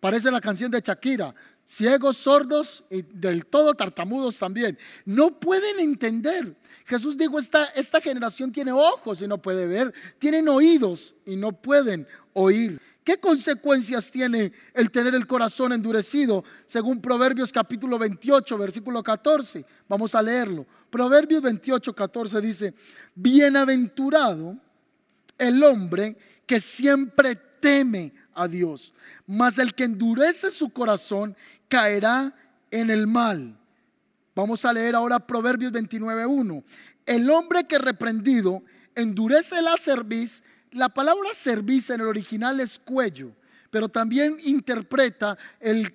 Parece la canción de Shakira, ciegos, sordos y del todo tartamudos también. No pueden entender. Jesús dijo, esta, esta generación tiene ojos y no puede ver, tienen oídos y no pueden oír. ¿Qué consecuencias tiene el tener el corazón endurecido? Según Proverbios capítulo 28, versículo 14. Vamos a leerlo. Proverbios 28, 14 dice, bienaventurado el hombre que siempre teme a Dios, mas el que endurece su corazón caerá en el mal. Vamos a leer ahora Proverbios 29, 1. El hombre que reprendido endurece la cerviz la palabra servicio en el original es cuello, pero también interpreta el,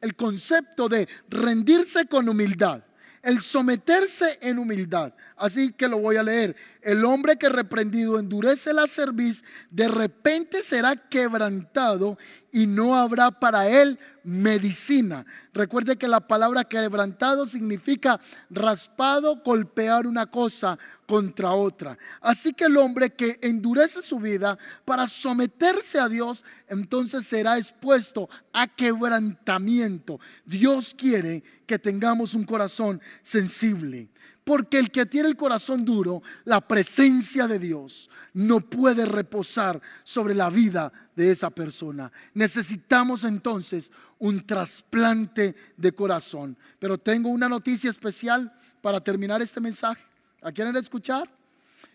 el concepto de rendirse con humildad, el someterse en humildad. Así que lo voy a leer. El hombre que reprendido endurece la cerviz, de repente será quebrantado y no habrá para él medicina. Recuerde que la palabra quebrantado significa raspado, golpear una cosa contra otra. Así que el hombre que endurece su vida para someterse a Dios, entonces será expuesto a quebrantamiento. Dios quiere que tengamos un corazón sensible. Porque el que tiene el corazón duro, la presencia de Dios no puede reposar sobre la vida de esa persona. Necesitamos entonces un trasplante de corazón. Pero tengo una noticia especial para terminar este mensaje. ¿A quieren escuchar?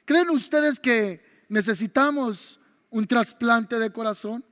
¿Creen ustedes que necesitamos un trasplante de corazón?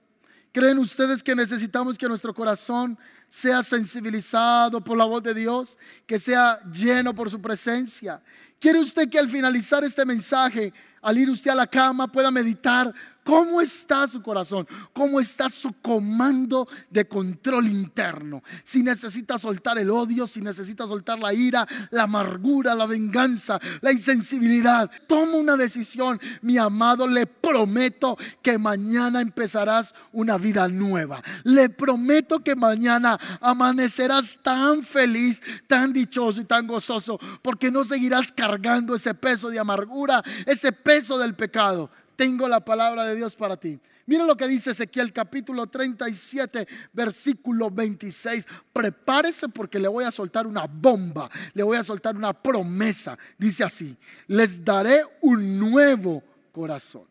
¿Creen ustedes que necesitamos que nuestro corazón sea sensibilizado por la voz de Dios, que sea lleno por su presencia? ¿Quiere usted que al finalizar este mensaje, al ir usted a la cama, pueda meditar ¿Cómo está su corazón? ¿Cómo está su comando de control interno? Si necesita soltar el odio, si necesita soltar la ira, la amargura, la venganza, la insensibilidad, toma una decisión. Mi amado, le prometo que mañana empezarás una vida nueva. Le prometo que mañana amanecerás tan feliz, tan dichoso y tan gozoso, porque no seguirás cargando ese peso de amargura, ese peso del pecado tengo la palabra de Dios para ti. Mira lo que dice Ezequiel capítulo 37, versículo 26. Prepárese porque le voy a soltar una bomba, le voy a soltar una promesa. Dice así, les daré un nuevo corazón.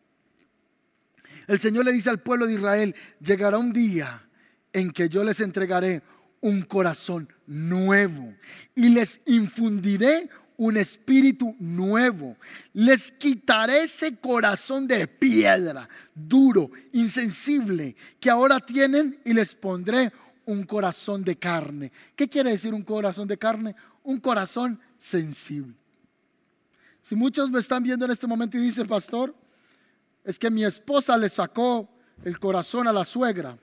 El Señor le dice al pueblo de Israel, llegará un día en que yo les entregaré un corazón nuevo y les infundiré un espíritu nuevo. Les quitaré ese corazón de piedra, duro, insensible, que ahora tienen y les pondré un corazón de carne. ¿Qué quiere decir un corazón de carne? Un corazón sensible. Si muchos me están viendo en este momento y dicen, pastor, es que mi esposa le sacó el corazón a la suegra.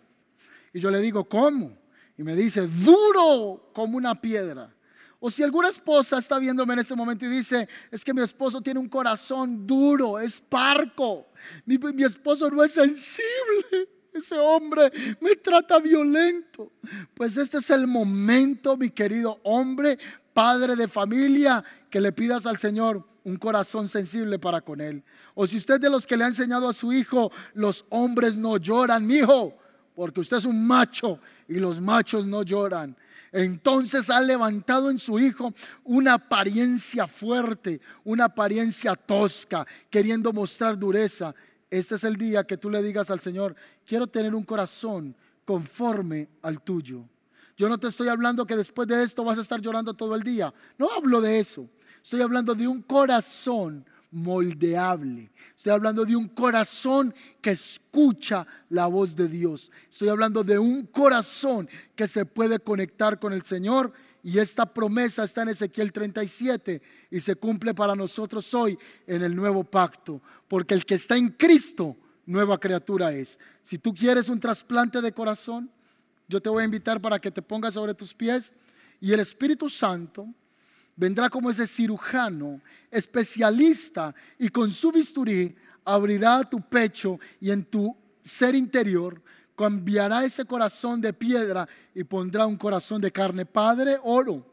Y yo le digo, ¿cómo? Y me dice, duro como una piedra. O si alguna esposa está viéndome en este momento y dice, es que mi esposo tiene un corazón duro, es parco, mi, mi esposo no es sensible, ese hombre me trata violento. Pues este es el momento, mi querido hombre, padre de familia, que le pidas al Señor un corazón sensible para con él. O si usted de los que le ha enseñado a su hijo, los hombres no lloran, mi hijo, porque usted es un macho y los machos no lloran. Entonces ha levantado en su hijo una apariencia fuerte, una apariencia tosca, queriendo mostrar dureza. Este es el día que tú le digas al Señor, quiero tener un corazón conforme al tuyo. Yo no te estoy hablando que después de esto vas a estar llorando todo el día. No hablo de eso. Estoy hablando de un corazón moldeable. Estoy hablando de un corazón que escucha la voz de Dios. Estoy hablando de un corazón que se puede conectar con el Señor. Y esta promesa está en Ezequiel 37 y se cumple para nosotros hoy en el nuevo pacto. Porque el que está en Cristo nueva criatura es. Si tú quieres un trasplante de corazón, yo te voy a invitar para que te pongas sobre tus pies y el Espíritu Santo vendrá como ese cirujano especialista y con su bisturí abrirá tu pecho y en tu ser interior cambiará ese corazón de piedra y pondrá un corazón de carne. Padre, oro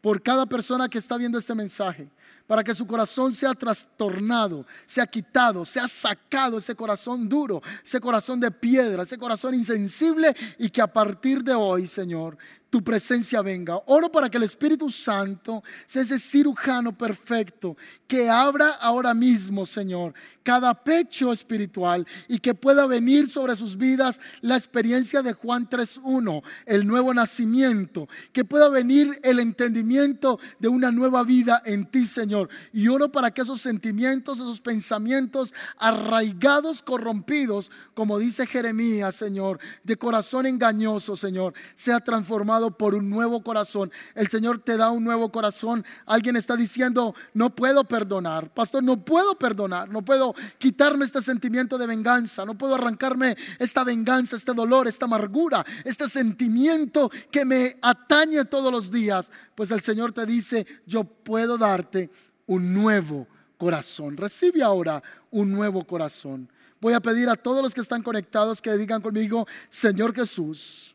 por cada persona que está viendo este mensaje para que su corazón sea trastornado, sea quitado, sea sacado ese corazón duro, ese corazón de piedra, ese corazón insensible y que a partir de hoy, Señor, tu presencia venga. Oro para que el Espíritu Santo sea ese cirujano perfecto que abra ahora mismo, Señor, cada pecho espiritual y que pueda venir sobre sus vidas la experiencia de Juan 3.1, el nuevo nacimiento, que pueda venir el entendimiento de una nueva vida en ti, Señor. Y oro para que esos sentimientos, esos pensamientos arraigados, corrompidos, como dice Jeremías, Señor, de corazón engañoso, Señor, sea transformado por un nuevo corazón. El Señor te da un nuevo corazón. Alguien está diciendo, no puedo perdonar. Pastor, no puedo perdonar. No puedo quitarme este sentimiento de venganza. No puedo arrancarme esta venganza, este dolor, esta amargura, este sentimiento que me atañe todos los días. Pues el Señor te dice, yo puedo darte un nuevo corazón. Recibe ahora un nuevo corazón. Voy a pedir a todos los que están conectados que digan conmigo, Señor Jesús,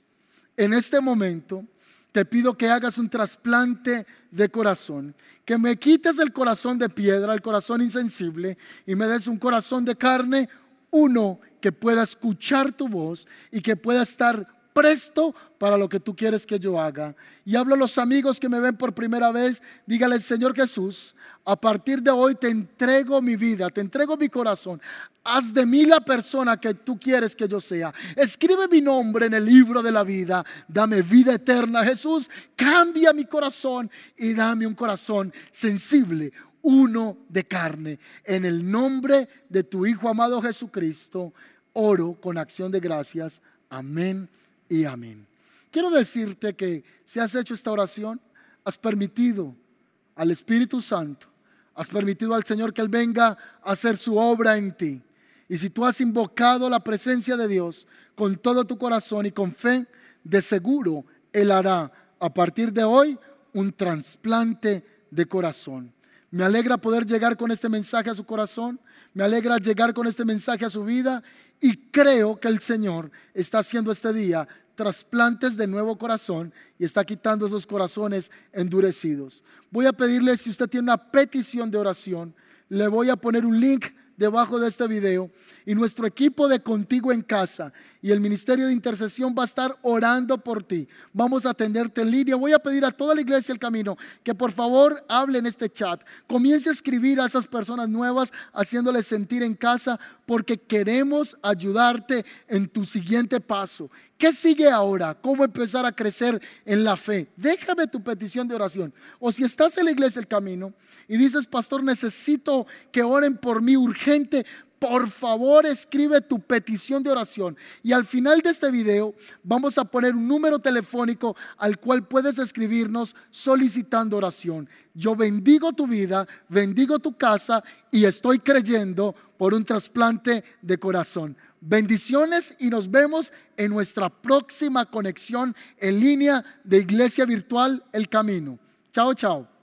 en este momento te pido que hagas un trasplante de corazón, que me quites el corazón de piedra, el corazón insensible, y me des un corazón de carne, uno que pueda escuchar tu voz y que pueda estar presto para lo que tú quieres que yo haga. Y hablo a los amigos que me ven por primera vez, dígale, Señor Jesús, a partir de hoy te entrego mi vida, te entrego mi corazón. Haz de mí la persona que tú quieres que yo sea. Escribe mi nombre en el libro de la vida. Dame vida eterna, Jesús. Cambia mi corazón y dame un corazón sensible, uno de carne. En el nombre de tu Hijo amado Jesucristo, oro con acción de gracias. Amén y amén. Quiero decirte que si has hecho esta oración, has permitido al Espíritu Santo, has permitido al Señor que Él venga a hacer su obra en ti. Y si tú has invocado la presencia de Dios con todo tu corazón y con fe, de seguro Él hará a partir de hoy un trasplante de corazón. Me alegra poder llegar con este mensaje a su corazón. Me alegra llegar con este mensaje a su vida. Y creo que el Señor está haciendo este día trasplantes de nuevo corazón y está quitando esos corazones endurecidos. Voy a pedirle, si usted tiene una petición de oración, le voy a poner un link debajo de este video y nuestro equipo de Contigo en Casa y el Ministerio de Intercesión va a estar orando por ti. Vamos a atenderte en línea. Voy a pedir a toda la iglesia el camino que por favor hable en este chat. Comience a escribir a esas personas nuevas haciéndoles sentir en casa porque queremos ayudarte en tu siguiente paso. ¿Qué sigue ahora? ¿Cómo empezar a crecer en la fe? Déjame tu petición de oración. O si estás en la iglesia El Camino y dices, pastor, necesito que oren por mí urgente, por favor escribe tu petición de oración. Y al final de este video vamos a poner un número telefónico al cual puedes escribirnos solicitando oración. Yo bendigo tu vida, bendigo tu casa y estoy creyendo por un trasplante de corazón. Bendiciones y nos vemos en nuestra próxima conexión en línea de Iglesia Virtual El Camino. Chao, chao.